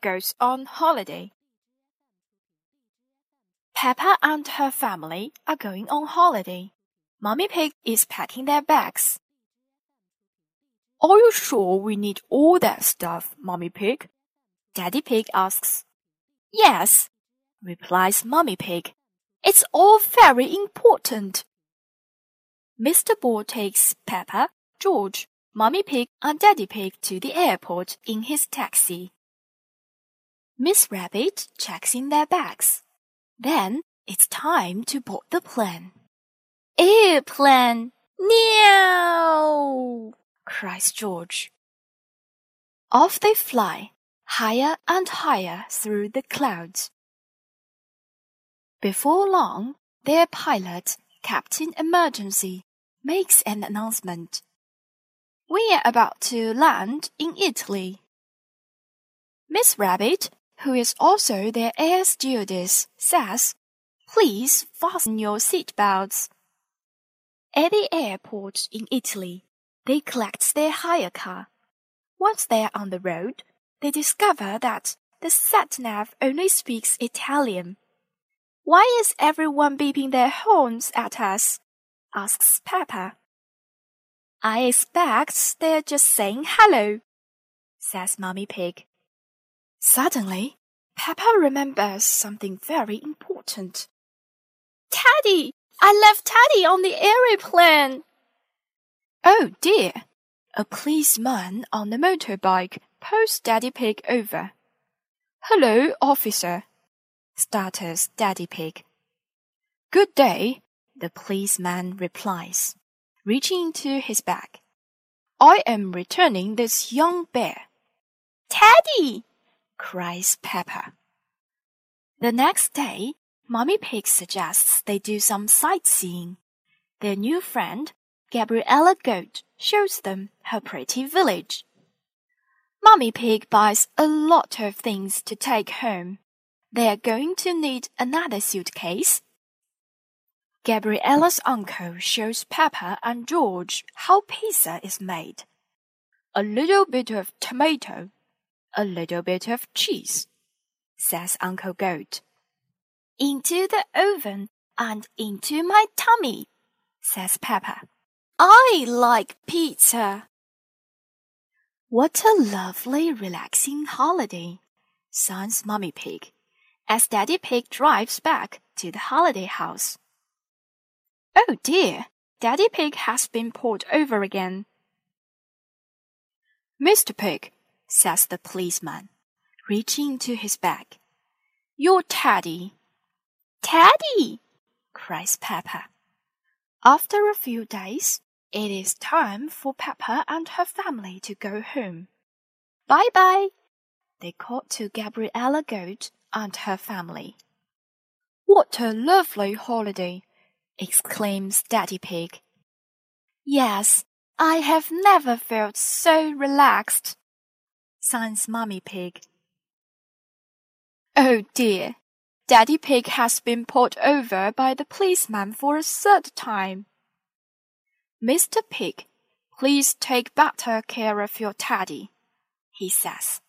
Goes on holiday. Peppa and her family are going on holiday. Mummy Pig is packing their bags. Are you sure we need all that stuff, Mummy Pig? Daddy Pig asks. Yes, replies Mummy Pig. It's all very important. Mr. Bull takes Peppa, George, Mummy Pig, and Daddy Pig to the airport in his taxi. Miss Rabbit checks in their bags. Then it's time to board the plane. Airplane! Meow! cries George. Off they fly, higher and higher through the clouds. Before long, their pilot, Captain Emergency, makes an announcement. We are about to land in Italy. Miss Rabbit, who is also their air stewardess, says, Please fasten your seat belts. At the airport in Italy, they collect their hire car. Once they are on the road, they discover that the sat-nav only speaks Italian. Why is everyone beeping their horns at us? asks Peppa. I expect they're just saying hello, says Mummy Pig. Suddenly, Peppa remembers something very important. Teddy! I left Teddy on the aeroplane! Oh dear! A policeman on a motorbike pulls Daddy Pig over. Hello, officer, stutters Daddy Pig. Good day, the policeman replies, reaching into his bag. I am returning this young bear. Teddy! Cries Peppa. The next day, Mummy Pig suggests they do some sightseeing. Their new friend, Gabriella Goat shows them her pretty village. Mummy Pig buys a lot of things to take home. They are going to need another suitcase. Gabriella's uncle shows Peppa and George how pizza is made. A little bit of tomato, a little bit of cheese, says Uncle Goat. Into the oven and into my tummy, says Peppa. I like pizza. What a lovely, relaxing holiday, sounds Mummy Pig, as Daddy Pig drives back to the holiday house. Oh dear, Daddy Pig has been pulled over again. Mr. Pig, says the policeman, reaching into his bag. Your Teddy. Teddy! cries Peppa. After a few days, it is time for Peppa and her family to go home. Bye bye, they called to Gabriella Goat and her family. What a lovely holiday, exclaims Daddy Pig. Yes, I have never felt so relaxed, signs Mummy Pig. Oh dear, Daddy Pig has been pulled over by the policeman for a third time. Mr. Pig, please take better care of your Teddy, he says.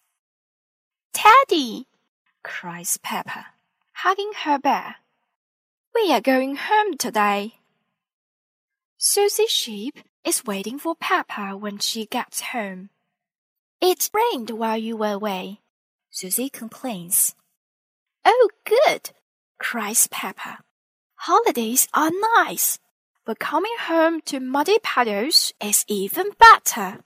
Teddy, cries Peppa, hugging her bear. We are going home today. Susie Sheep is waiting for Peppa when she gets home. It rained while you were away, Susie complains. Oh, good, cries Peppa. Holidays are nice but coming home to muddy puddles is even better.